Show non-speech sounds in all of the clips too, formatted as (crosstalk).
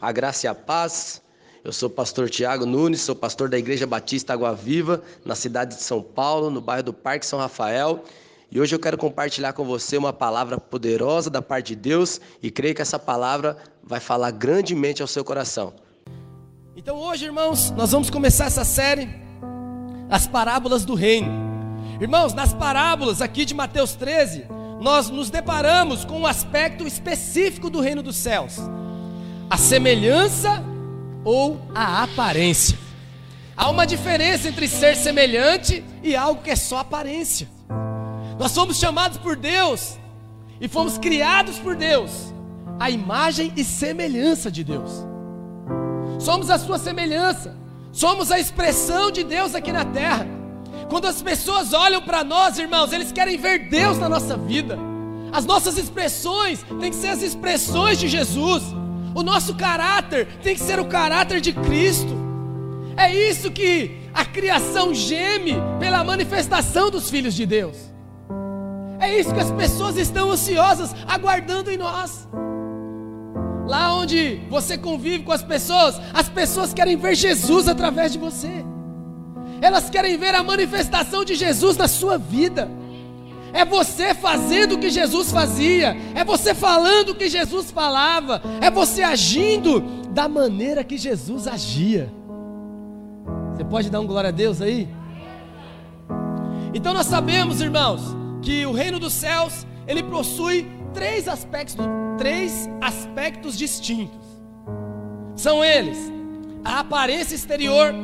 A graça e a paz. Eu sou o pastor Tiago Nunes, sou pastor da Igreja Batista Água Viva, na cidade de São Paulo, no bairro do Parque São Rafael. E hoje eu quero compartilhar com você uma palavra poderosa da parte de Deus e creio que essa palavra vai falar grandemente ao seu coração. Então hoje, irmãos, nós vamos começar essa série, as parábolas do reino. Irmãos, nas parábolas aqui de Mateus 13, nós nos deparamos com um aspecto específico do reino dos céus a semelhança ou a aparência. Há uma diferença entre ser semelhante e algo que é só aparência. Nós somos chamados por Deus e fomos criados por Deus, a imagem e semelhança de Deus. Somos a sua semelhança, somos a expressão de Deus aqui na terra. Quando as pessoas olham para nós, irmãos, eles querem ver Deus na nossa vida. As nossas expressões têm que ser as expressões de Jesus. O nosso caráter tem que ser o caráter de Cristo. É isso que a criação geme pela manifestação dos filhos de Deus. É isso que as pessoas estão ansiosas, aguardando em nós. Lá onde você convive com as pessoas, as pessoas querem ver Jesus através de você. Elas querem ver a manifestação de Jesus na sua vida. É você fazendo o que Jesus fazia, é você falando o que Jesus falava, é você agindo da maneira que Jesus agia. Você pode dar um glória a Deus aí? Então nós sabemos, irmãos, que o reino dos céus, ele possui três aspectos, três aspectos distintos. São eles: a aparência exterior,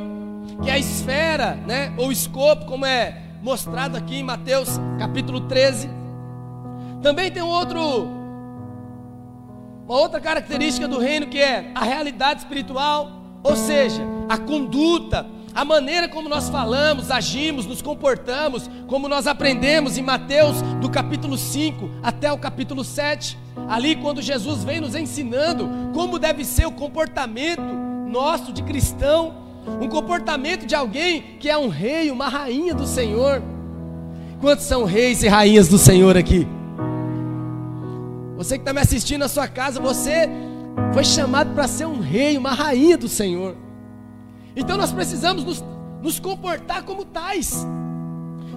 que é a esfera, né, ou escopo, como é mostrado aqui em Mateus capítulo 13. Também tem um outro uma outra característica do reino que é a realidade espiritual, ou seja, a conduta, a maneira como nós falamos, agimos, nos comportamos, como nós aprendemos em Mateus do capítulo 5 até o capítulo 7. Ali quando Jesus vem nos ensinando como deve ser o comportamento nosso de cristão, um comportamento de alguém que é um rei, uma rainha do Senhor. Quantos são reis e rainhas do Senhor aqui? Você que está me assistindo na sua casa, você foi chamado para ser um rei, uma rainha do Senhor. Então nós precisamos nos, nos comportar como tais.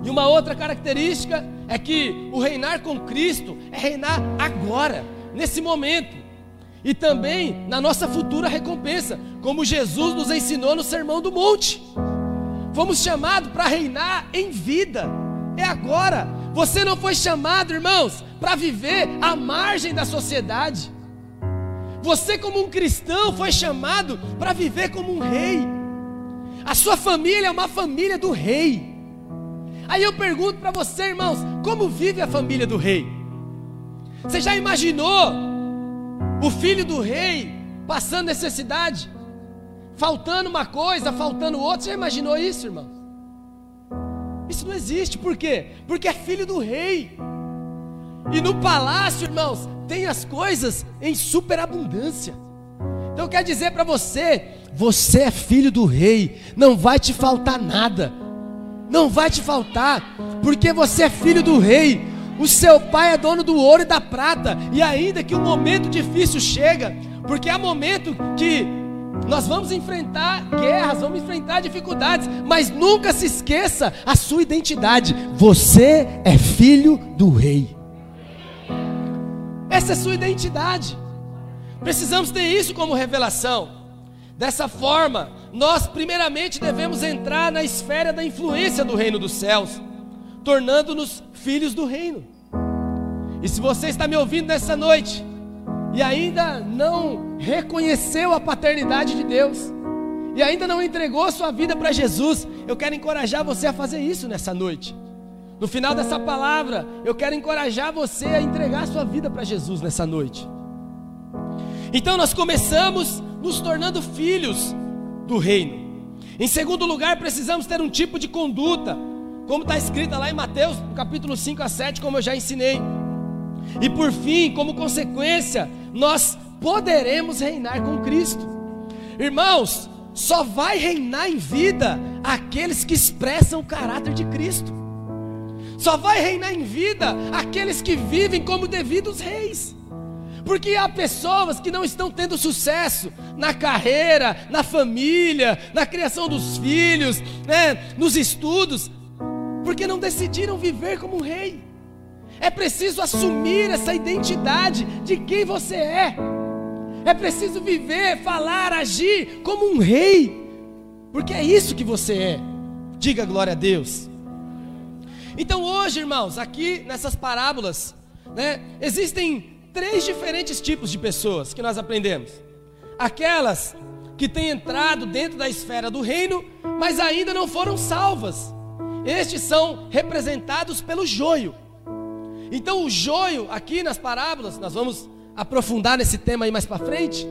E uma outra característica é que o reinar com Cristo é reinar agora, nesse momento e também na nossa futura recompensa, como Jesus nos ensinou no Sermão do Monte. Fomos chamados para reinar em vida, é agora. Você não foi chamado, irmãos, para viver à margem da sociedade. Você, como um cristão, foi chamado para viver como um rei. A sua família é uma família do rei. Aí eu pergunto para você, irmãos, como vive a família do rei? Você já imaginou o filho do rei passando necessidade, faltando uma coisa, faltando outra. Você já imaginou isso, irmão? Isso não existe, por quê? Porque é filho do rei. E no palácio, irmãos, tem as coisas em superabundância. Então quer dizer para você, você é filho do rei, não vai te faltar nada. Não vai te faltar, porque você é filho do rei. O seu pai é dono do ouro e da prata, e ainda que um momento difícil chega, porque há momento que nós vamos enfrentar guerras, vamos enfrentar dificuldades, mas nunca se esqueça a sua identidade. Você é filho do rei. Essa é a sua identidade. Precisamos ter isso como revelação. Dessa forma, nós primeiramente devemos entrar na esfera da influência do reino dos céus tornando-nos filhos do reino. E se você está me ouvindo nessa noite e ainda não reconheceu a paternidade de Deus, e ainda não entregou sua vida para Jesus, eu quero encorajar você a fazer isso nessa noite. No final dessa palavra, eu quero encorajar você a entregar sua vida para Jesus nessa noite. Então nós começamos nos tornando filhos do reino. Em segundo lugar, precisamos ter um tipo de conduta como está escrita lá em Mateus, capítulo 5 a 7, como eu já ensinei. E por fim, como consequência, nós poderemos reinar com Cristo. Irmãos, só vai reinar em vida aqueles que expressam o caráter de Cristo. Só vai reinar em vida aqueles que vivem como devidos reis. Porque há pessoas que não estão tendo sucesso na carreira, na família, na criação dos filhos, né, nos estudos, porque não decidiram viver como um rei. É preciso assumir essa identidade de quem você é. É preciso viver, falar, agir como um rei, porque é isso que você é. Diga glória a Deus. Então hoje, irmãos, aqui nessas parábolas, né, existem três diferentes tipos de pessoas que nós aprendemos: aquelas que têm entrado dentro da esfera do reino, mas ainda não foram salvas. Estes são representados pelo joio. Então, o joio, aqui nas parábolas, nós vamos aprofundar nesse tema aí mais para frente,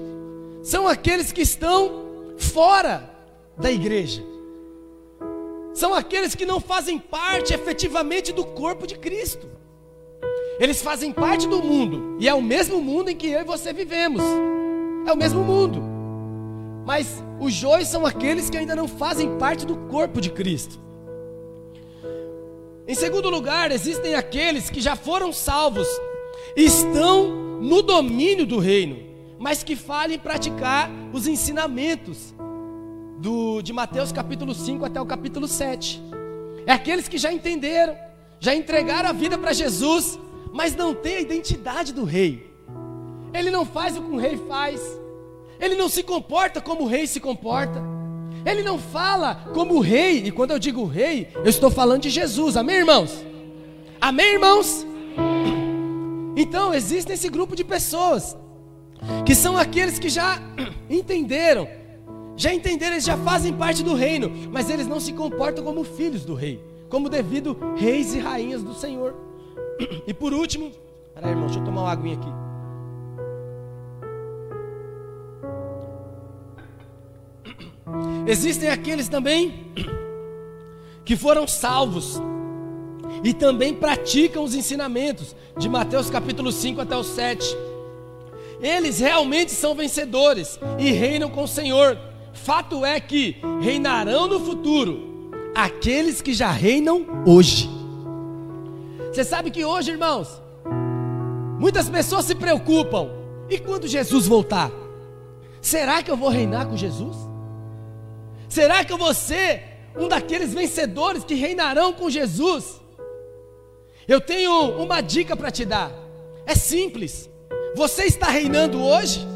são aqueles que estão fora da igreja. São aqueles que não fazem parte efetivamente do corpo de Cristo. Eles fazem parte do mundo, e é o mesmo mundo em que eu e você vivemos. É o mesmo mundo. Mas os joios são aqueles que ainda não fazem parte do corpo de Cristo. Em segundo lugar, existem aqueles que já foram salvos, estão no domínio do reino, mas que falem praticar os ensinamentos do, de Mateus capítulo 5 até o capítulo 7. É aqueles que já entenderam, já entregaram a vida para Jesus, mas não tem a identidade do rei. Ele não faz o que um rei faz. Ele não se comporta como o rei se comporta. Ele não fala como rei, e quando eu digo rei, eu estou falando de Jesus. Amém, irmãos? Amém, irmãos? Então, existe esse grupo de pessoas que são aqueles que já (clears throat) entenderam, já entenderam, eles já fazem parte do reino, mas eles não se comportam como filhos do rei, como devido reis e rainhas do Senhor. (clears throat) E por último, peraí, irmão, deixa eu tomar uma aguinha aqui. Existem aqueles também que foram salvos e também praticam os ensinamentos de Mateus capítulo 5 até o 7. Eles realmente são vencedores e reinam com o Senhor. Fato é que reinarão no futuro aqueles que já reinam hoje. Você sabe que hoje, irmãos, muitas pessoas se preocupam. E quando Jesus voltar? Será que eu vou reinar com Jesus? Será que eu vou ser um daqueles vencedores que reinarão com Jesus? Eu tenho uma dica para te dar. É simples. Você está reinando hoje?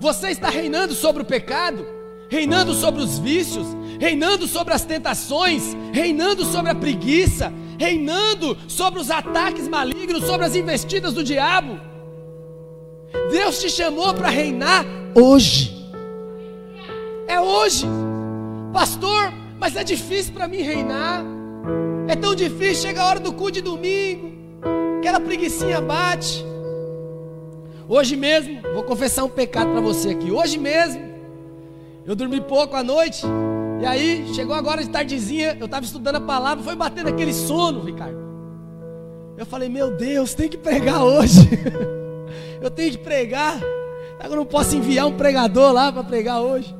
Você está reinando sobre o pecado? Reinando sobre os vícios? Reinando sobre as tentações? Reinando sobre a preguiça? reinando sobre os ataques malignos, sobre as investidas do diabo. Deus te chamou para reinar hoje. É hoje, pastor. Mas é difícil para mim reinar. É tão difícil. Chega a hora do cu de domingo, aquela preguiçinha bate. Hoje mesmo, vou confessar um pecado para você aqui. Hoje mesmo, eu dormi pouco à noite. E aí, chegou agora de tardezinha, eu estava estudando a palavra, foi batendo aquele sono, Ricardo. Eu falei, meu Deus, tem que pregar hoje. (laughs) eu tenho que pregar. Eu não posso enviar um pregador lá para pregar hoje.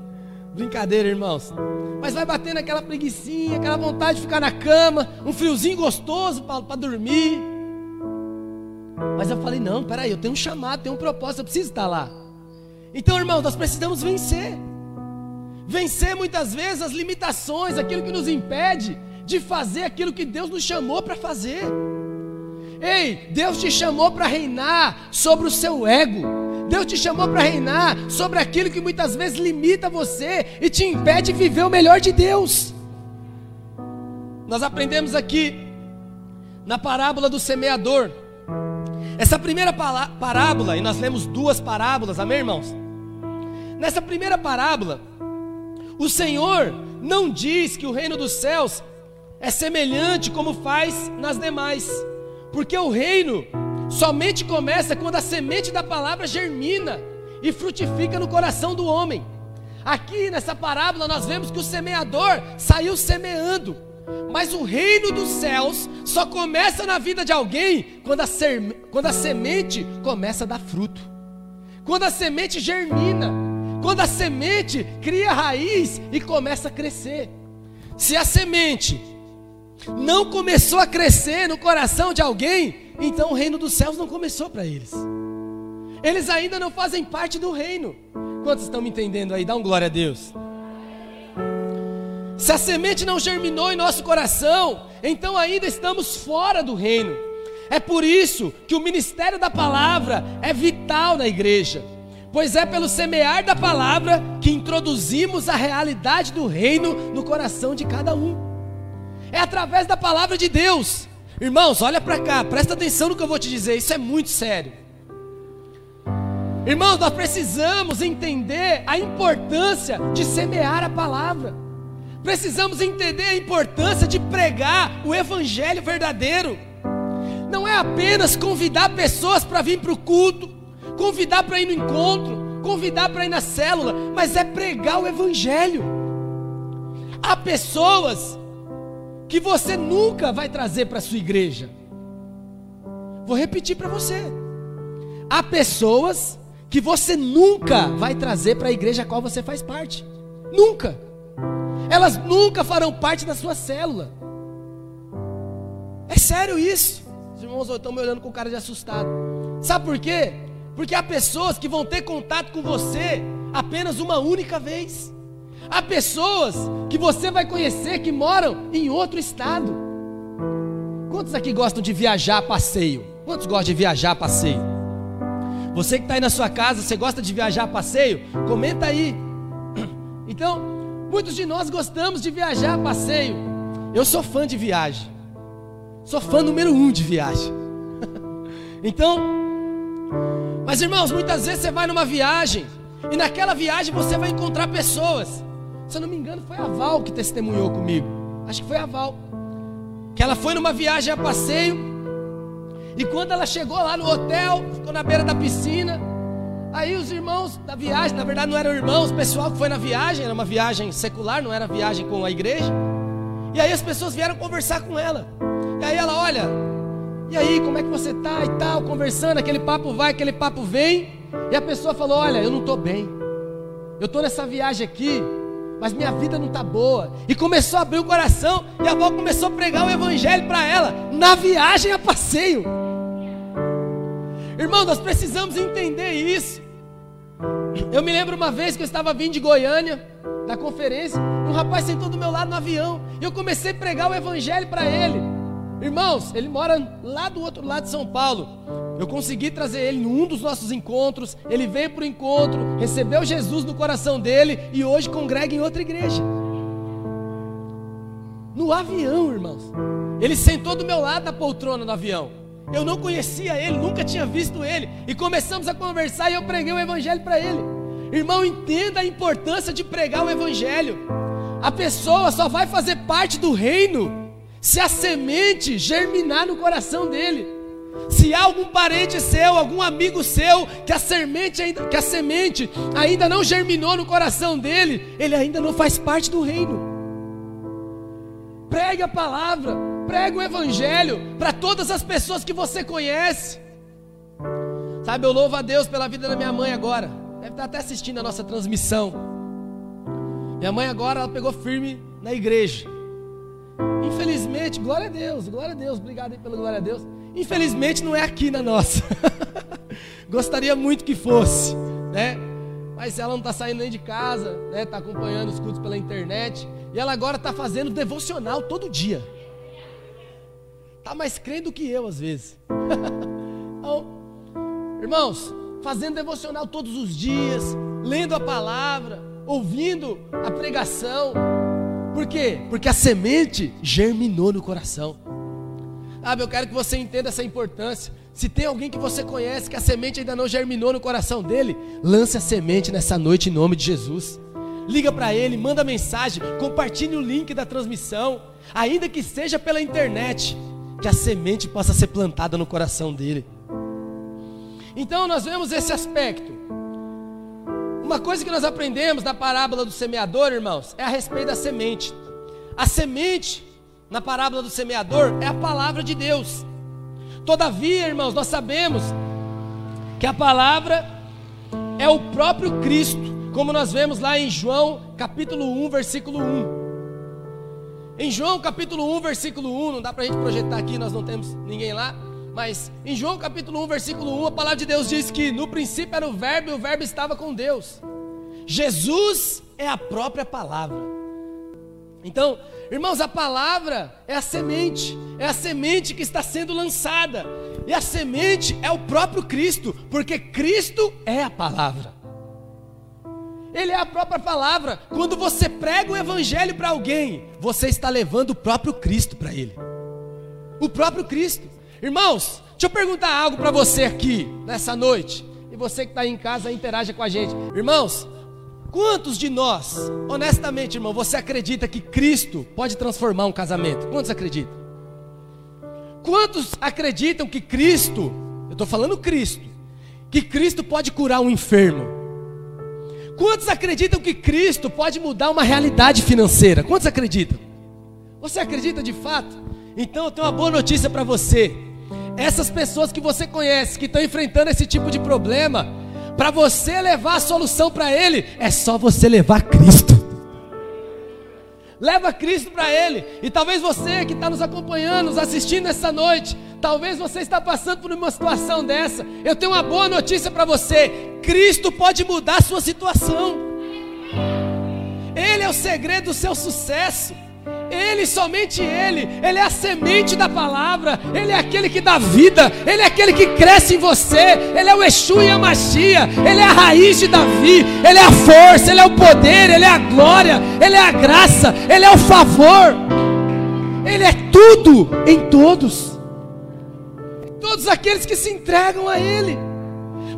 Brincadeira, irmãos. Mas vai batendo aquela preguiçinha, aquela vontade de ficar na cama, um friozinho gostoso para dormir. Mas eu falei, não, peraí, eu tenho um chamado, tenho um propósito, eu preciso estar lá. Então, irmãos, nós precisamos vencer vencer muitas vezes as limitações, aquilo que nos impede de fazer aquilo que Deus nos chamou para fazer. Ei, Deus te chamou para reinar sobre o seu ego. Deus te chamou para reinar sobre aquilo que muitas vezes limita você e te impede de viver o melhor de Deus. Nós aprendemos aqui na parábola do semeador. Essa primeira parábola, e nós lemos duas parábolas, amém, irmãos? Nessa primeira parábola, o Senhor não diz que o reino dos céus é semelhante como faz nas demais, porque o reino somente começa quando a semente da palavra germina e frutifica no coração do homem. Aqui nessa parábola nós vemos que o semeador saiu semeando, mas o reino dos céus só começa na vida de alguém quando a, quando a semente começa a dar fruto, quando a semente germina. Quando a semente cria raiz e começa a crescer. Se a semente não começou a crescer no coração de alguém, então o reino dos céus não começou para eles. eles ainda não fazem parte do reino. Quantos estão me entendendo aí? Dá um glória a Deus. Se a semente não germinou em nosso coração, então ainda estamos fora do reino. É por isso que o ministério da palavra é vital na igreja, pois é pelo semear da palavra que introduzimos a realidade do reino no coração de cada um. É através da palavra de Deus. Irmãos, olha para cá, presta atenção no que eu vou te dizer, isso é muito sério. Irmãos, nós precisamos entender a importância de semear a palavra. Precisamos entender a importância de pregar o evangelho verdadeiro. Não é apenas convidar pessoas para vir para o culto, convidar para ir no encontro, convidar para ir na célula, mas é pregar o evangelho. Há pessoas que você nunca vai trazer para sua igreja. Vou repetir para você. Há pessoas que você nunca vai trazer para a igreja a qual você faz parte. Nunca. Elas nunca farão parte da sua célula. É sério isso. Os irmãos estão me olhando com cara de assustado. Sabe por quê? Porque há pessoas que vão ter contato com você apenas uma única vez. Há pessoas que você vai conhecer que moram em outro estado. Quantos aqui gostam de viajar a passeio? Quantos gostam de viajar a passeio? Você que está aí na sua casa, você gosta de viajar a passeio? Comenta aí. (clears throat) Então, muitos de nós gostamos de viajar a passeio. Eu sou fã de viagem. Sou fã número um de viagem. (laughs) então, mas irmãos, muitas vezes você vai numa viagem e naquela viagem você vai encontrar pessoas. Se eu não me engano, foi a Val que testemunhou comigo. Acho que foi a Val. Que ela foi numa viagem a passeio e quando ela chegou lá no hotel, ficou na beira da piscina. Aí os irmãos da viagem, na verdade não eram irmãos, o pessoal que foi na viagem, era uma viagem secular, não era viagem com a igreja. E aí as pessoas vieram conversar com ela. E aí ela, olha, e aí, como é que você tá e tal, conversando, aquele papo vai, aquele papo vem. E a pessoa falou: "Olha, eu não estou bem. Eu estou nessa viagem aqui, mas minha vida não está boa. E começou a abrir o coração, e a avó começou a pregar o evangelho para ela, na viagem a passeio. Irmão, nós precisamos entender isso. Eu me lembro uma vez que eu estava vindo de Goiânia, na conferência, um rapaz sentou do meu lado no avião, e eu comecei a pregar o evangelho para ele. Irmãos, ele mora lá do outro lado de São Paulo. Eu consegui trazer ele num dos nossos encontros. Ele veio para o encontro, recebeu Jesus no coração dele e hoje congrega em outra igreja. No avião, irmãos. Ele sentou do meu lado na poltrona do avião. Eu não conhecia ele, nunca tinha visto ele. E começamos a conversar e eu preguei o evangelho para ele. Irmão, entenda a importância de pregar o evangelho. A pessoa só vai fazer parte do reino se a semente germinar no coração dele. Se há algum parente seu, algum amigo seu, que a semente ainda, que a semente ainda não germinou no coração dele, ele ainda não faz parte do reino. Pregue a palavra, Prega o evangelho para todas as pessoas que você conhece. Sabe, eu louvo a Deus pela vida da minha mãe agora. Deve estar até assistindo a nossa transmissão. Minha mãe agora ela pegou firme na igreja. Infelizmente, glória a Deus, glória a Deus, obrigado aí pela glória a Deus. Infelizmente não é aqui na nossa. (laughs) Gostaria muito que fosse, né? Mas ela não está saindo nem de casa, né? Está acompanhando os cultos pela internet. E ela agora está fazendo devocional todo dia. Está mais crendo que eu às vezes. (laughs) então, irmãos, fazendo devocional todos os dias, lendo a palavra, ouvindo a pregação. Por quê? Porque a semente germinou no coração. Sabe, eu quero que você entenda essa importância. Se tem alguém que você conhece que a semente ainda não germinou no coração dele, lance a semente nessa noite em nome de Jesus. Liga para ele, manda mensagem, compartilhe o link da transmissão, ainda que seja pela internet que a semente possa ser plantada no coração dele. Então nós vemos esse aspecto. Uma coisa que nós aprendemos na parábola do semeador, irmãos, é a respeito da semente. A semente na parábola do semeador é a palavra de Deus. Todavia, irmãos, nós sabemos que a palavra é o próprio Cristo, como nós vemos lá em João capítulo 1, versículo 1. Em João capítulo 1, versículo 1, não dá para a gente projetar aqui, nós não temos ninguém lá. Mas em João capítulo 1, versículo 1, a palavra de Deus diz que no princípio era o Verbo e o Verbo estava com Deus. Jesus é a própria palavra. Então, irmãos, a palavra é a semente, é a semente que está sendo lançada, e a semente é o próprio Cristo, porque Cristo é a palavra. Ele é a própria palavra. Quando você prega o evangelho para alguém, você está levando o próprio Cristo para ele. O próprio Cristo. Irmãos, deixa eu perguntar algo para você aqui nessa noite. E você que está em casa interaja com a gente. Irmãos, quantos de nós, honestamente, irmão, você acredita que Cristo pode transformar um casamento? Quantos acreditam? Quantos acreditam que Cristo, eu estou falando Cristo, que Cristo pode curar um enfermo? Quantos acreditam que Cristo pode mudar uma realidade financeira? Quantos acreditam? Você acredita de fato? Então eu tenho uma boa notícia para você. Essas pessoas que você conhece, que estão enfrentando esse tipo de problema, para você levar a solução para ele, é só você levar Cristo. Leva Cristo para ele. E talvez você que está nos acompanhando, nos assistindo essa noite, talvez você está passando por uma situação dessa. Eu tenho uma boa notícia para você: Cristo pode mudar a sua situação. Ele é o segredo do seu sucesso. Ele, somente Ele, Ele é a semente da palavra, Ele é aquele que dá vida, Ele é aquele que cresce em você, Ele é o Exu e a Machia, Ele é a raiz de Davi, Ele é a força, Ele é o poder, Ele é a glória, Ele é a graça, Ele é o favor, Ele é tudo em todos, todos aqueles que se entregam a Ele.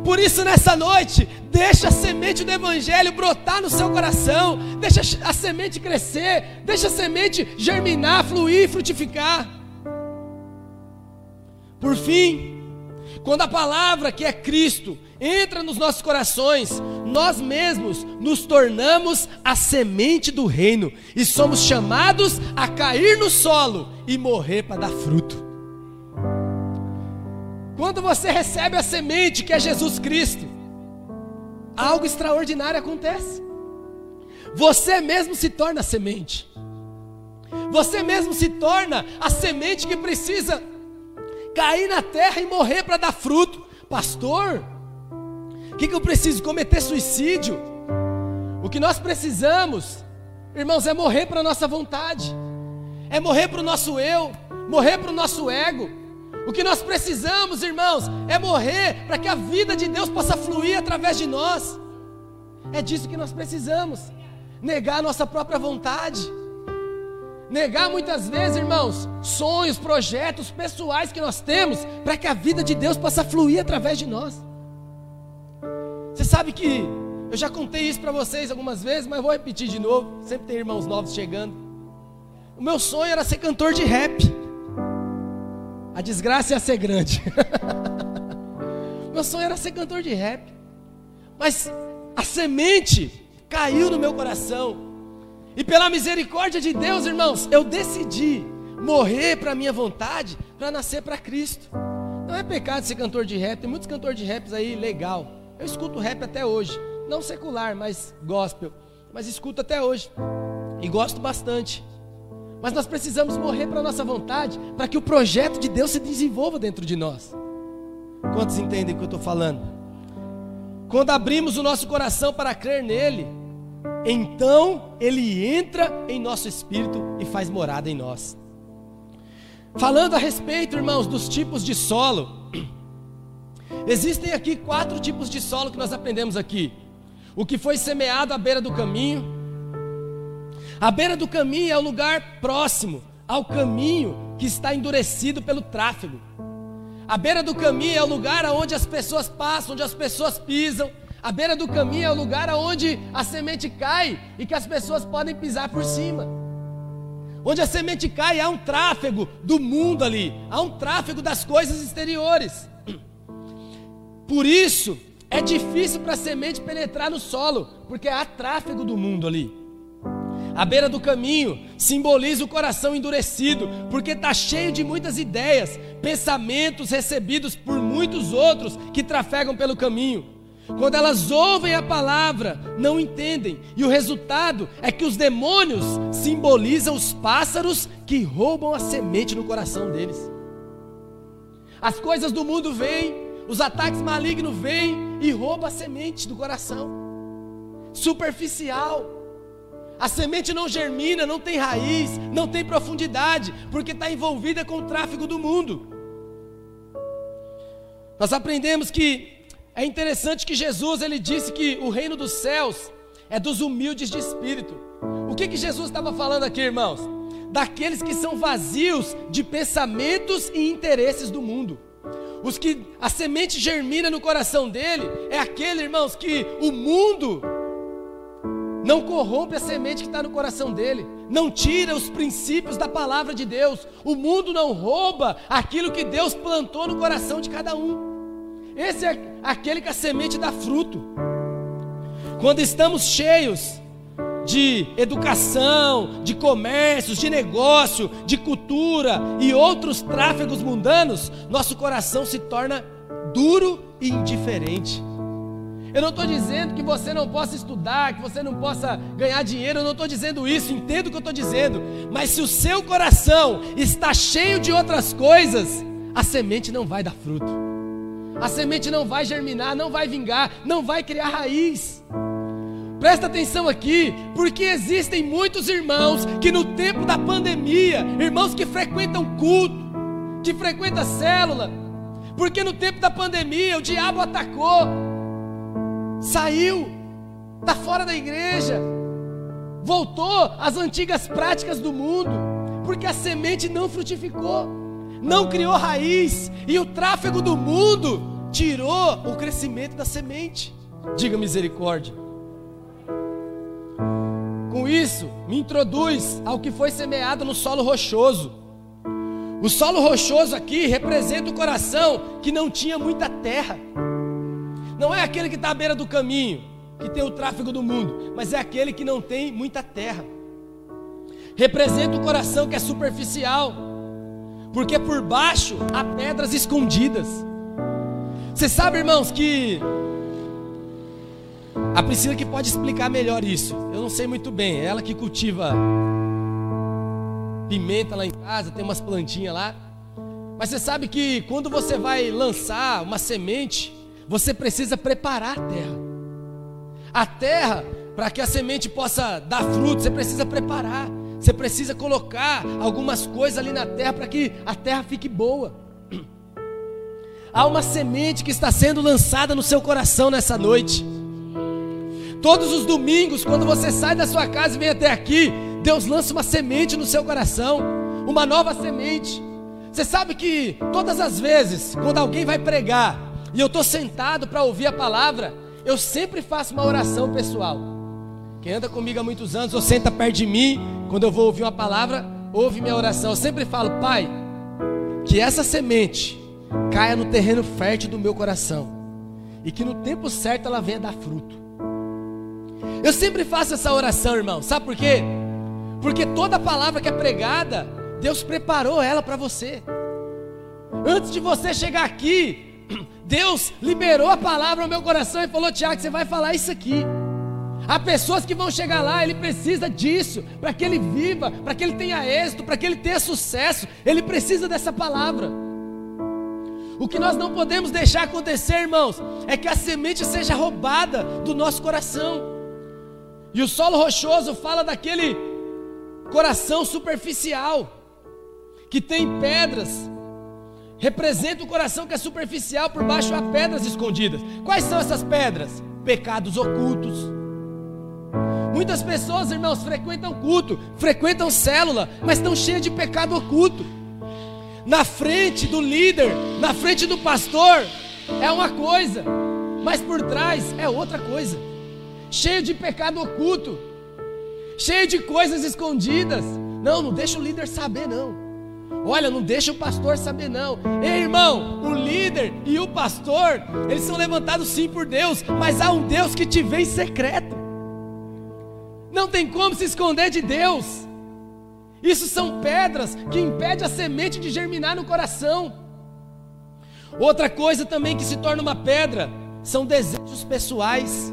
Por isso, nessa noite, deixa a semente do Evangelho brotar no seu coração, deixa a semente crescer, deixa a semente germinar, fluir, frutificar. Por fim, quando a palavra que é Cristo entra nos nossos corações, nós mesmos nos tornamos a semente do reino e somos chamados a cair no solo e morrer para dar fruto. Quando você recebe a semente que é Jesus Cristo, algo extraordinário acontece. Você mesmo se torna semente. Você mesmo se torna a semente que precisa cair na terra e morrer para dar fruto. Pastor, o que, que eu preciso? Cometer suicídio? O que nós precisamos, irmãos, é morrer para a nossa vontade, é morrer para o nosso eu, morrer para o nosso ego. O que nós precisamos, irmãos, é morrer para que a vida de Deus possa fluir através de nós. É disso que nós precisamos. Negar a nossa própria vontade. Negar muitas vezes, irmãos, sonhos, projetos pessoais que nós temos para que a vida de Deus possa fluir através de nós. Você sabe que eu já contei isso para vocês algumas vezes, mas vou repetir de novo. Sempre tem irmãos novos chegando. O meu sonho era ser cantor de rap. A desgraça ia ser grande. (laughs) meu sonho era ser cantor de rap. Mas a semente caiu no meu coração. E pela misericórdia de Deus, irmãos, eu decidi morrer para minha vontade, para nascer para Cristo. Não é pecado ser cantor de rap. Tem muitos cantores de raps aí legal. Eu escuto rap até hoje, não secular, mas gospel. Mas escuto até hoje e gosto bastante. Mas nós precisamos morrer para a nossa vontade, para que o projeto de Deus se desenvolva dentro de nós. Quantos entendem o que eu estou falando? Quando abrimos o nosso coração para crer nele, então ele entra em nosso espírito e faz morada em nós. Falando a respeito, irmãos, dos tipos de solo, (clears throat) existem aqui quatro tipos de solo que nós aprendemos aqui: o que foi semeado à beira do caminho, a beira do caminho é o lugar próximo ao caminho que está endurecido pelo tráfego. A beira do caminho é o lugar onde as pessoas passam, onde as pessoas pisam. A beira do caminho é o lugar onde a semente cai e que as pessoas podem pisar por cima. Onde a semente cai, há um tráfego do mundo ali, há um tráfego das coisas exteriores. Por isso, é difícil para a semente penetrar no solo, porque há tráfego do mundo ali. A beira do caminho simboliza o coração endurecido, porque está cheio de muitas ideias, pensamentos recebidos por muitos outros que trafegam pelo caminho. Quando elas ouvem a palavra, não entendem, e o resultado é que os demônios simbolizam os pássaros que roubam a semente no coração deles. As coisas do mundo vêm, os ataques malignos vêm e roubam a semente do coração. Superficial. A semente não germina, não tem raiz, não tem profundidade, porque está envolvida com o tráfego do mundo. Nós aprendemos que é interessante que Jesus ele disse que o reino dos céus é dos humildes de espírito. O que, que Jesus estava falando aqui, irmãos? Daqueles que são vazios de pensamentos e interesses do mundo. Os que a semente germina no coração dele é aquele, irmãos, que o mundo não corrompe a semente que está no coração dele, não tira os princípios da palavra de Deus, o mundo não rouba aquilo que Deus plantou no coração de cada um. Esse é aquele que a semente dá fruto. Quando estamos cheios de educação, de comércios, de negócio, de cultura e outros tráfegos mundanos, nosso coração se torna duro e indiferente. Eu não estou dizendo que você não possa estudar, que você não possa ganhar dinheiro, eu não estou dizendo isso, entendo o que eu estou dizendo, mas se o seu coração está cheio de outras coisas, a semente não vai dar fruto. A semente não vai germinar, não vai vingar, não vai criar raiz. Presta atenção aqui, porque existem muitos irmãos que no tempo da pandemia, irmãos que frequentam culto, que frequentam célula, porque no tempo da pandemia o diabo atacou, saiu, está fora da igreja, voltou às antigas práticas do mundo, porque a semente não frutificou, não criou raiz, e o tráfego do mundo tirou o crescimento da semente. Diga misericórdia. Com isso, me introduz ao que foi semeado no solo rochoso. O solo rochoso aqui representa o coração que não tinha muita terra. Não é aquele que está à beira do caminho, que tem o tráfego do mundo, mas é aquele que não tem muita terra. Representa o coração que é superficial, porque por baixo há pedras escondidas. Você sabe, irmãos, que a Priscila que pode explicar melhor isso. Eu não sei muito bem. É ela que cultiva pimenta lá em casa, tem umas plantinhas lá. Mas você sabe que quando você vai lançar uma semente, você precisa preparar a terra. A terra, para que a semente possa dar fruto, você precisa preparar. Você precisa colocar algumas coisas ali na terra para que a terra fique boa. (clears throat) Há uma semente que está sendo lançada no seu coração nessa noite. Todos os domingos, quando você sai da sua casa e vem até aqui, Deus lança uma semente no seu coração, uma nova semente. Você sabe que todas as vezes, quando alguém vai pregar e eu estou sentado para ouvir a palavra, eu sempre faço uma oração pessoal. Quem anda comigo há muitos anos ou senta perto de mim, quando eu vou ouvir uma palavra, ouve minha oração. Eu sempre falo, Pai, que essa semente caia no terreno fértil do meu coração e que no tempo certo ela venha dar fruto. Eu sempre faço essa oração, irmão. Sabe por quê? Porque toda palavra que é pregada, Deus preparou ela para você. Antes de você chegar aqui, Deus liberou a palavra no meu coração e falou: Tiago, você vai falar isso aqui. Há pessoas que vão chegar lá, ele precisa disso, para que ele viva, para que ele tenha êxito, para que ele tenha sucesso. Ele precisa dessa palavra. O que nós não podemos deixar acontecer, irmãos, é que a semente seja roubada do nosso coração. E o solo rochoso fala daquele coração superficial, que tem pedras, representa o coração que é superficial, por baixo há pedras escondidas. Quais são essas pedras? Pecados ocultos. Muitas pessoas, irmãos, frequentam culto, frequentam célula, mas estão cheias de pecado oculto na frente do líder, na frente do pastor, é uma coisa, mas por trás é outra coisa. Cheio de pecado oculto, cheio de coisas escondidas. Não, não deixa o líder saber, não. Olha, não deixa o pastor saber, não. Ei, irmão, o líder e o pastor, eles são levantados sim por Deus, mas há um Deus que te vê em secreto. Não tem como se esconder de Deus. Isso são pedras que impedem a semente de germinar no coração. Outra coisa também que se torna uma pedra são desejos pessoais.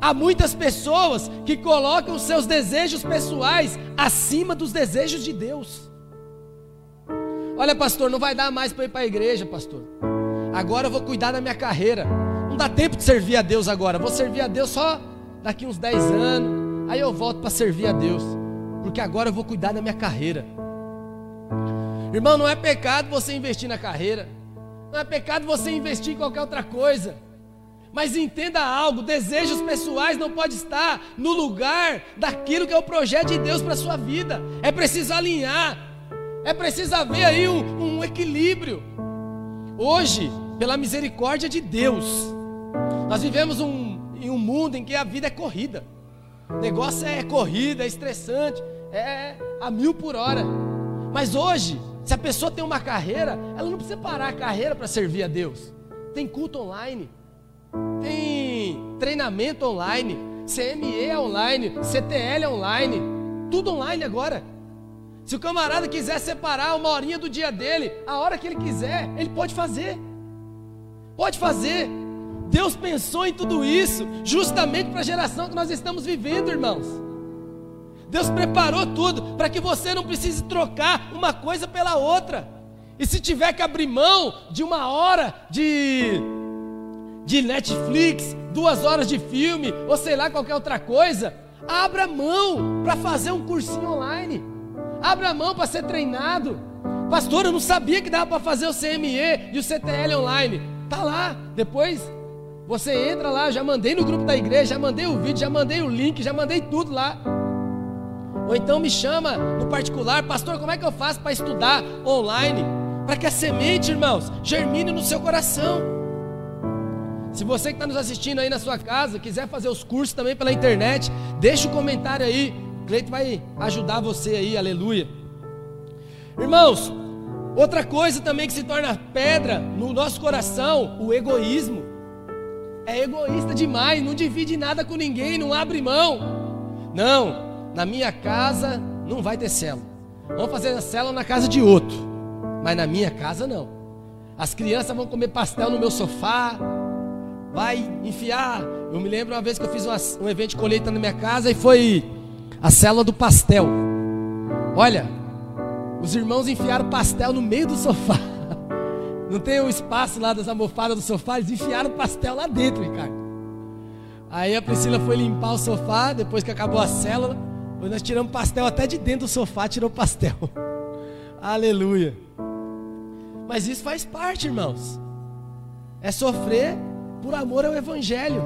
Há muitas pessoas que colocam seus desejos pessoais acima dos desejos de Deus. Olha, pastor, não vai dar mais para ir para a igreja, pastor. Agora eu vou cuidar da minha carreira. Não dá tempo de servir a Deus agora. Vou servir a Deus só daqui uns 10 anos. Aí eu volto para servir a Deus. Porque agora eu vou cuidar da minha carreira. Irmão, não é pecado você investir na carreira. Não é pecado você investir em qualquer outra coisa. Mas entenda algo, desejos pessoais não pode estar no lugar daquilo que é o projeto de Deus para a sua vida. É preciso alinhar. É preciso haver aí um, um equilíbrio. Hoje, pela misericórdia de Deus, nós vivemos um, em um mundo em que a vida é corrida. O negócio é corrida, é estressante, é a mil por hora. Mas hoje, se a pessoa tem uma carreira, ela não precisa parar a carreira para servir a Deus. Tem culto online, tem treinamento online, CME online, CTL online, tudo online agora. Se o camarada quiser separar uma horinha do dia dele, a hora que ele quiser, ele pode fazer. Pode fazer. Deus pensou em tudo isso justamente para a geração que nós estamos vivendo, irmãos. Deus preparou tudo para que você não precise trocar uma coisa pela outra. E se tiver que abrir mão de uma hora de, de Netflix, duas horas de filme, ou sei lá, qualquer outra coisa, abra mão para fazer um cursinho online. Abra mão para ser treinado. Pastor, eu não sabia que dava para fazer o CME e o CTL online. Tá lá. Depois você entra lá, já mandei no grupo da igreja, já mandei o vídeo, já mandei o link, já mandei tudo lá. Ou então me chama no particular, pastor, como é que eu faço para estudar online? Para que a semente, irmãos, germine no seu coração. Se você que está nos assistindo aí na sua casa, quiser fazer os cursos também pela internet, deixa o um comentário aí. Cleito vai ajudar você aí, aleluia. Irmãos, outra coisa também que se torna pedra no nosso coração, o egoísmo. É egoísta demais, não divide nada com ninguém, não abre mão. Não, na minha casa não vai ter célula. Vamos fazer a célula na casa de outro. Mas na minha casa não. As crianças vão comer pastel no meu sofá. Vai enfiar. Eu me lembro uma vez que eu fiz uma, um evento de colheita na minha casa e foi a célula do pastel. Olha, os irmãos enfiaram pastel no meio do sofá. (laughs) Não tem o um espaço lá das almofadas do sofá, eles enfiaram pastel lá dentro, Ricardo. Aí a Priscila foi limpar o sofá depois que acabou a célula. Nós tiramos pastel até de dentro do sofá, tirou pastel. (laughs) Aleluia. Mas isso faz parte, irmãos. É sofrer por amor ao Evangelho.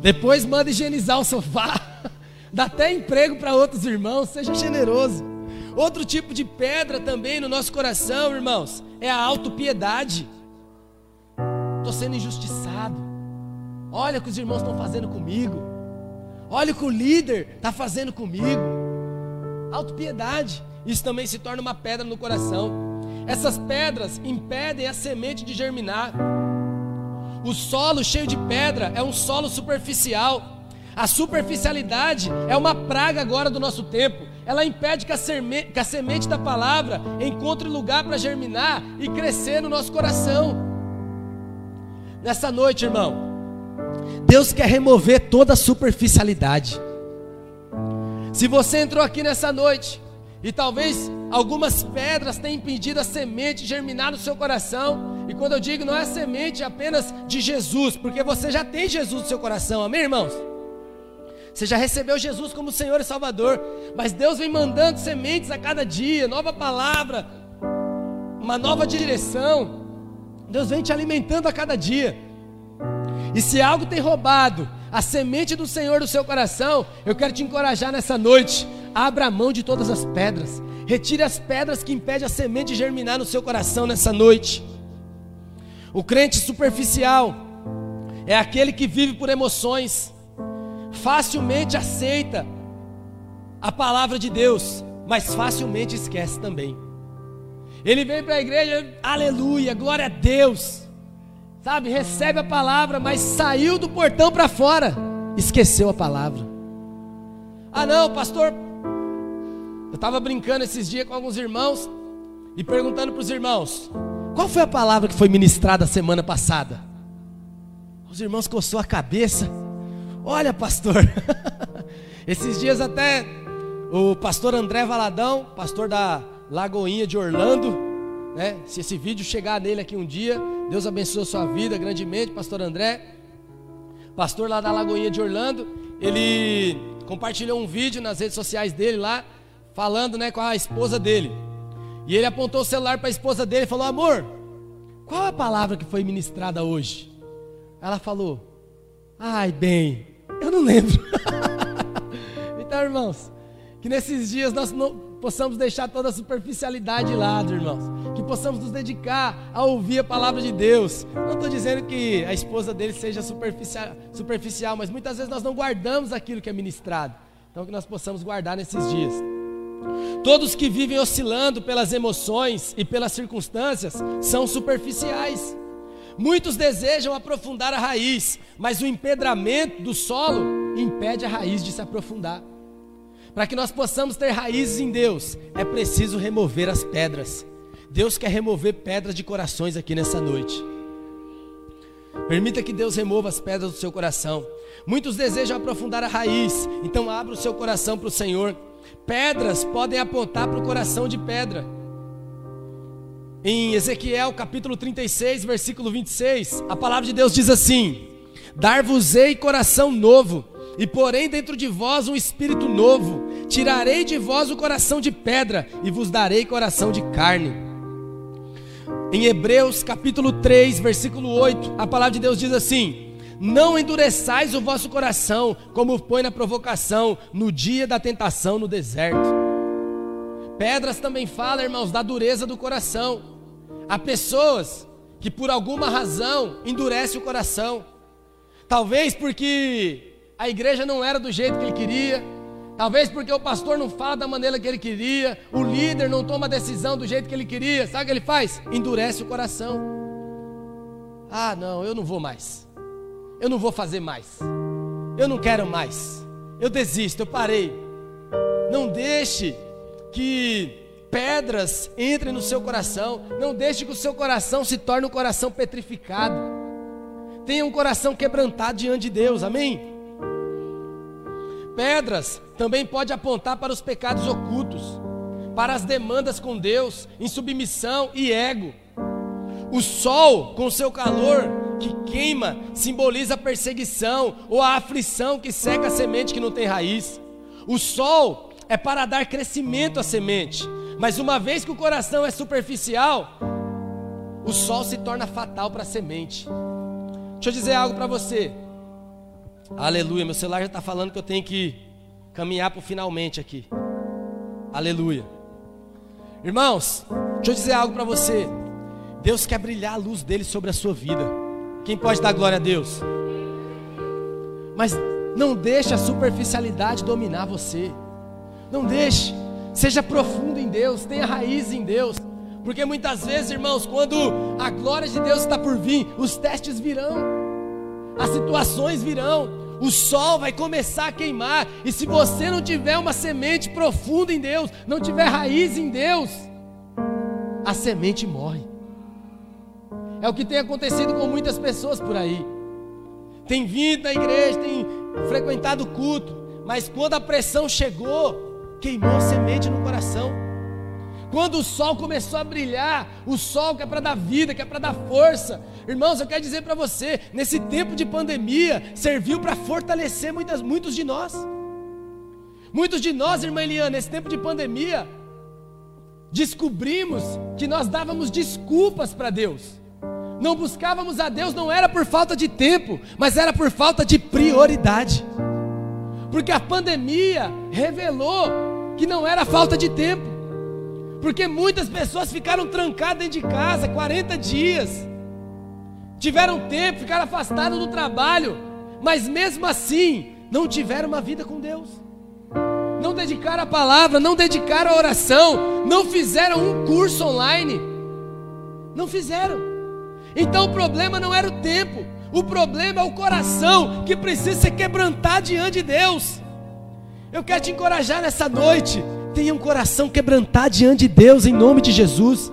Depois manda higienizar o sofá. (laughs) Dá até emprego para outros irmãos. Seja generoso. Outro tipo de pedra também no nosso coração, irmãos, é a autopiedade. Estou sendo injustiçado. Olha o que os irmãos estão fazendo comigo. Olha o que o líder está fazendo comigo. Autopiedade. Isso também se torna uma pedra no coração. Essas pedras impedem a semente de germinar. O solo cheio de pedra é um solo superficial. A superficialidade é uma praga agora do nosso tempo. Ela impede que a, semente, que a semente da palavra encontre lugar para germinar e crescer no nosso coração. Nessa noite, irmão, Deus quer remover toda a superficialidade. Se você entrou aqui nessa noite e talvez algumas pedras tenham impedido a semente germinar no seu coração, e quando eu digo não é a semente apenas de Jesus, porque você já tem Jesus no seu coração, amém, irmãos? Você já recebeu Jesus como Senhor e Salvador, mas Deus vem mandando sementes a cada dia, nova palavra, uma nova direção. Deus vem te alimentando a cada dia. E se algo tem roubado a semente do Senhor do seu coração, eu quero te encorajar nessa noite. Abra a mão de todas as pedras. Retire as pedras que impedem a semente de germinar no seu coração nessa noite. O crente superficial é aquele que vive por emoções, facilmente aceita a palavra de Deus, mas facilmente esquece também. Ele vem para a igreja, aleluia, glória a Deus. Sabe, recebe a palavra, mas saiu do portão para fora, esqueceu a palavra. Ah, não, pastor. Eu estava brincando esses dias com alguns irmãos e perguntando para os irmãos: qual foi a palavra que foi ministrada semana passada? Os irmãos coçou a cabeça. Olha, pastor, (laughs) esses dias até o pastor André Valadão, pastor da Lagoinha de Orlando, né? Se esse vídeo chegar nele aqui um dia, Deus abençoe a sua vida grandemente, pastor André. Pastor lá da Lagoinha de Orlando, ele compartilhou um vídeo nas redes sociais dele lá, falando, né, com a esposa dele. E ele apontou o celular para a esposa dele e falou: "Amor, qual a palavra que foi ministrada hoje?" Ela falou: "Ai, bem, eu não lembro." (laughs) então, irmãos, que nesses dias nós não possamos deixar toda a superficialidade de lado, irmãos. Que possamos nos dedicar a ouvir a palavra de Deus. Não estou dizendo que a esposa dele seja superficial, superficial, mas muitas vezes nós não guardamos aquilo que é ministrado. Então que nós possamos guardar nesses dias. Todos que vivem oscilando pelas emoções e pelas circunstâncias são superficiais. Muitos desejam aprofundar a raiz, mas o empedramento do solo impede a raiz de se aprofundar. Para que nós possamos ter raízes em Deus, é preciso remover as pedras. Deus quer remover pedras de corações aqui nessa noite. Permita que Deus remova as pedras do seu coração. Muitos desejam aprofundar a raiz, então abra o seu coração para o Senhor. Pedras podem apontar para o coração de pedra. Em Ezequiel capítulo 36, versículo 26, a palavra de Deus diz assim: Dar-vos-ei coração novo e porém dentro de vós um espírito novo. Tirarei de vós o coração de pedra e vos darei coração de carne. Em Hebreus capítulo 3, versículo 8, a palavra de Deus diz assim: Não endureçais o vosso coração, como põe na provocação, no dia da tentação no deserto. Pedras também fala, irmãos, da dureza do coração. Há pessoas que por alguma razão endurecem o coração. Talvez porque a igreja não era do jeito que ele queria, talvez porque o pastor não fala da maneira que ele queria, o líder não toma a decisão do jeito que ele queria, sabe o que ele faz? Endurece o coração. Ah, não, eu não vou mais, eu não vou fazer mais, eu não quero mais, eu desisto, eu parei. Não deixe que pedras entrem no seu coração, não deixe que o seu coração se torne um coração petrificado. Tenha um coração quebrantado diante de Deus, amém? pedras também pode apontar para os pecados ocultos, para as demandas com Deus, em submissão e ego. O sol, com seu calor que queima, simboliza a perseguição ou a aflição que seca a semente que não tem raiz. O sol é para dar crescimento à semente, mas uma vez que o coração é superficial, o sol se torna fatal para a semente. Deixa eu dizer algo para você. Aleluia. Meu celular já está falando que eu tenho que caminhar para finalmente aqui. Aleluia. Irmãos, deixa eu dizer algo para você. Deus quer brilhar a luz dele sobre a sua vida. Quem pode dar glória a Deus? Mas não deixe a superficialidade dominar você. Não deixe. Seja profundo em Deus, tenha raiz em Deus. Porque muitas vezes, irmãos, quando a glória de Deus está por vir, os testes virão as situações virão, o sol vai começar a queimar, e se você não tiver uma semente profunda em Deus, não tiver raiz em Deus, a semente morre. É o que tem acontecido com muitas pessoas por aí. Tem vindo na igreja, tem frequentado o culto, mas quando a pressão chegou, queimou a semente no coração. Quando o sol começou a brilhar, o sol que é para dar vida, que é para dar força. Irmãos, eu quero dizer para você, nesse tempo de pandemia, serviu para fortalecer muitas, muitos de nós. Muitos de nós, irmã Eliana, nesse tempo de pandemia, descobrimos que nós dávamos desculpas para Deus. Não buscávamos a Deus, não era por falta de tempo, mas era por falta de prioridade. Porque a pandemia revelou que não era falta de tempo porque muitas pessoas ficaram trancadas dentro de casa 40 dias. Tiveram tempo, ficaram afastados do trabalho, mas mesmo assim não tiveram uma vida com Deus. Não dedicaram a palavra, não dedicaram a oração, não fizeram um curso online. Não fizeram. Então o problema não era o tempo, o problema é o coração que precisa ser quebrantado diante de Deus. Eu quero te encorajar nessa noite Tenha um coração quebrantado diante de Deus, em nome de Jesus.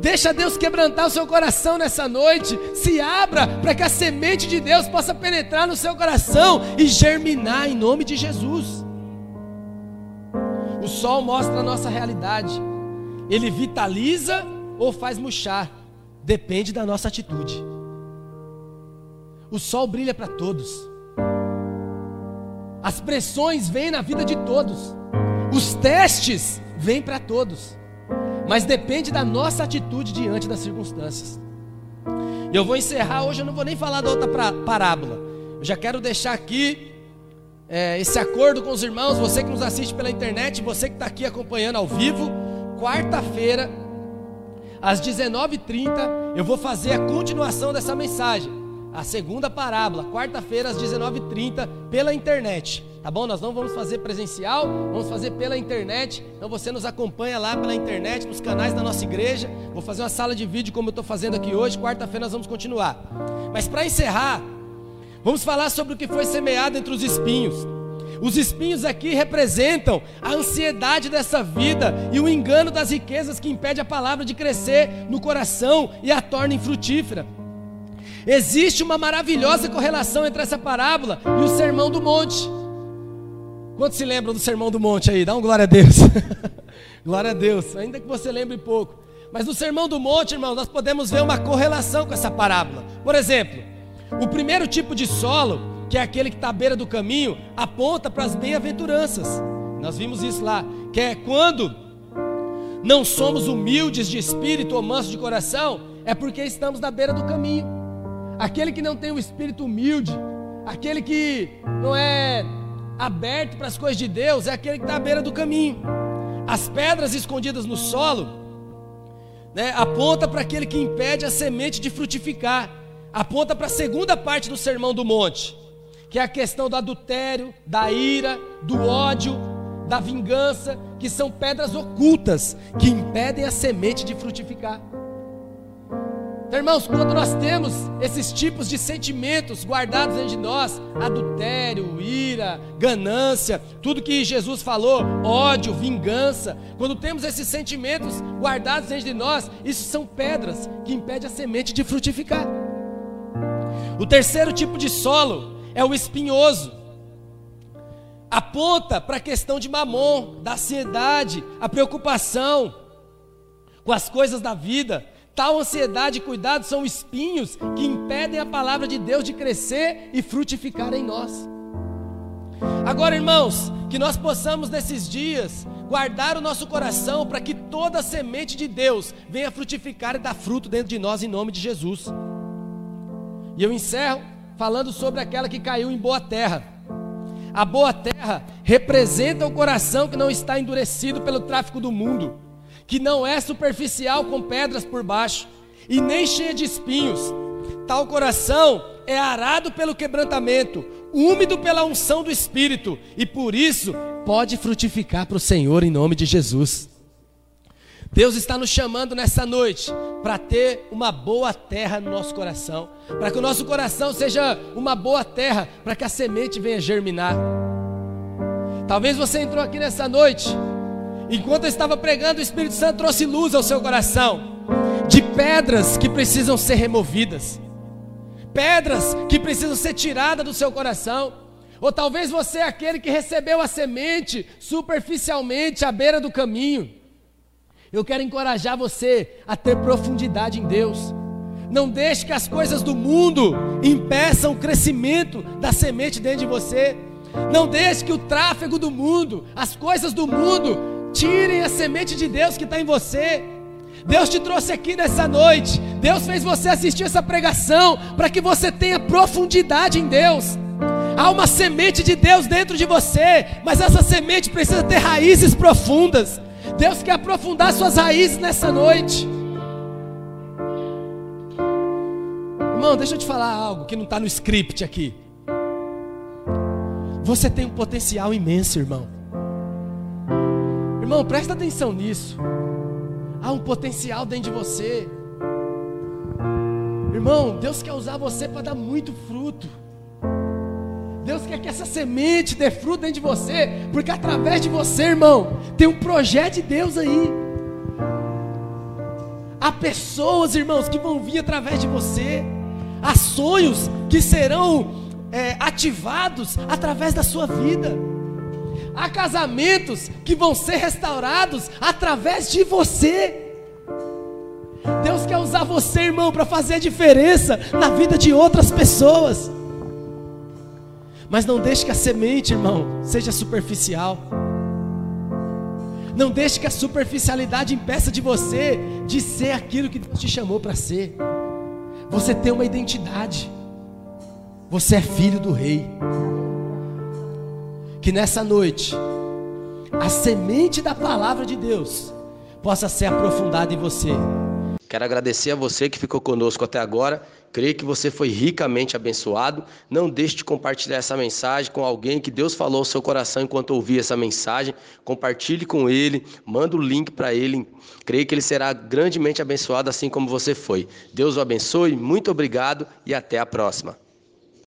Deixa Deus quebrantar o seu coração nessa noite. Se abra para que a semente de Deus possa penetrar no seu coração e germinar em nome de Jesus. O sol mostra a nossa realidade. Ele vitaliza ou faz murchar. Depende da nossa atitude. O sol brilha para todos. As pressões vêm na vida de todos. Os testes vêm para todos. Mas depende da nossa atitude diante das circunstâncias. E eu vou encerrar hoje, eu não vou nem falar da outra parábola. Eu já quero deixar aqui é, esse acordo com os irmãos, você que nos assiste pela internet, você que está aqui acompanhando ao vivo. Quarta-feira, às 19h30, eu vou fazer a continuação dessa mensagem. A segunda parábola, quarta-feira às 19h30, pela internet. Tá bom? Nós não vamos fazer presencial, vamos fazer pela internet. Então você nos acompanha lá pela internet, nos canais da nossa igreja. Vou fazer uma sala de vídeo como eu estou fazendo aqui hoje. Quarta-feira nós vamos continuar. Mas para encerrar, vamos falar sobre o que foi semeado entre os espinhos. Os espinhos aqui representam a ansiedade dessa vida e o engano das riquezas que impede a palavra de crescer no coração e a torna infrutífera. Existe uma maravilhosa correlação entre essa parábola e o sermão do monte. Quantos se lembram do sermão do monte aí? Dá um glória a Deus. (laughs) glória a Deus, ainda que você lembre pouco. Mas no sermão do monte, irmãos, nós podemos ver uma correlação com essa parábola. Por exemplo, o primeiro tipo de solo que é aquele que está à beira do caminho, aponta para as bem-aventuranças. Nós vimos isso lá, que é quando não somos humildes de espírito ou mansos de coração, é porque estamos na beira do caminho. Aquele que não tem o espírito humilde, aquele que não é aberto para as coisas de Deus, é aquele que está à beira do caminho. As pedras escondidas no solo, né, aponta para aquele que impede a semente de frutificar, aponta para a segunda parte do sermão do monte que é a questão do adultério, da ira, do ódio, da vingança, que são pedras ocultas que impedem a semente de frutificar. Então, irmãos, quando nós temos esses tipos de sentimentos guardados dentro de nós, adultério, ira, ganância, tudo que Jesus falou, ódio, vingança, quando temos esses sentimentos guardados dentro de nós, isso são pedras que impedem a semente de frutificar. O terceiro tipo de solo é o espinhoso. Aponta para a questão de mamon, da ansiedade, a preocupação com as coisas da vida. Tal ansiedade e cuidado são espinhos que impedem a palavra de Deus de crescer e frutificar em nós. Agora, irmãos, que nós possamos nesses dias guardar o nosso coração para que toda a semente de Deus venha frutificar e dar fruto dentro de nós em nome de Jesus. E eu encerro falando sobre aquela que caiu em boa terra. A boa terra representa o coração que não está endurecido pelo tráfico do mundo, que não é superficial com pedras por baixo e nem cheia de espinhos. Tal coração é arado pelo quebrantamento, úmido pela unção do Espírito e por isso pode frutificar para o Senhor em nome de Jesus. Deus está nos chamando nessa noite para ter uma boa terra no nosso coração, para que o nosso coração seja uma boa terra, para que a semente venha germinar. Talvez você entrou aqui nessa noite, enquanto eu estava pregando, o Espírito Santo trouxe luz ao seu coração, de pedras que precisam ser removidas, pedras que precisam ser tiradas do seu coração. Ou talvez você é aquele que recebeu a semente superficialmente à beira do caminho. Eu quero encorajar você a ter profundidade em Deus. Não deixe que as coisas do mundo impeçam o crescimento da semente dentro de você. Não deixe que o tráfego do mundo, as coisas do mundo, tirem a semente de Deus que está em você. Deus te trouxe aqui nessa noite. Deus fez você assistir essa pregação para que você tenha profundidade em Deus. Há uma semente de Deus dentro de você, mas essa semente precisa ter raízes profundas. Deus quer aprofundar suas raízes nessa noite. Irmão, deixa eu te falar algo que não está no script aqui. Você tem um potencial imenso, irmão. Irmão, presta atenção nisso. Há um potencial dentro de você. Irmão, Deus quer usar você para dar muito fruto. Deus quer que essa semente dê fruto dentro de você, porque através de você, irmão, tem um projeto de Deus aí. Há pessoas, irmãos, que vão vir através de você, há sonhos que serão é, ativados através da sua vida, há casamentos que vão ser restaurados através de você. Deus quer usar você, irmão, para fazer a diferença na vida de outras pessoas. Mas não deixe que a semente, irmão, seja superficial. Não deixe que a superficialidade impeça de você de ser aquilo que Deus te chamou para ser. Você tem uma identidade. Você é filho do rei. Que nessa noite a semente da palavra de Deus possa ser aprofundada em você. Quero agradecer a você que ficou conosco até agora. Creio que você foi ricamente abençoado. Não deixe de compartilhar essa mensagem com alguém que Deus falou ao seu coração enquanto ouvia essa mensagem. Compartilhe com ele, manda o link para ele. Creio que ele será grandemente abençoado assim como você foi. Deus o abençoe, muito obrigado e até a próxima.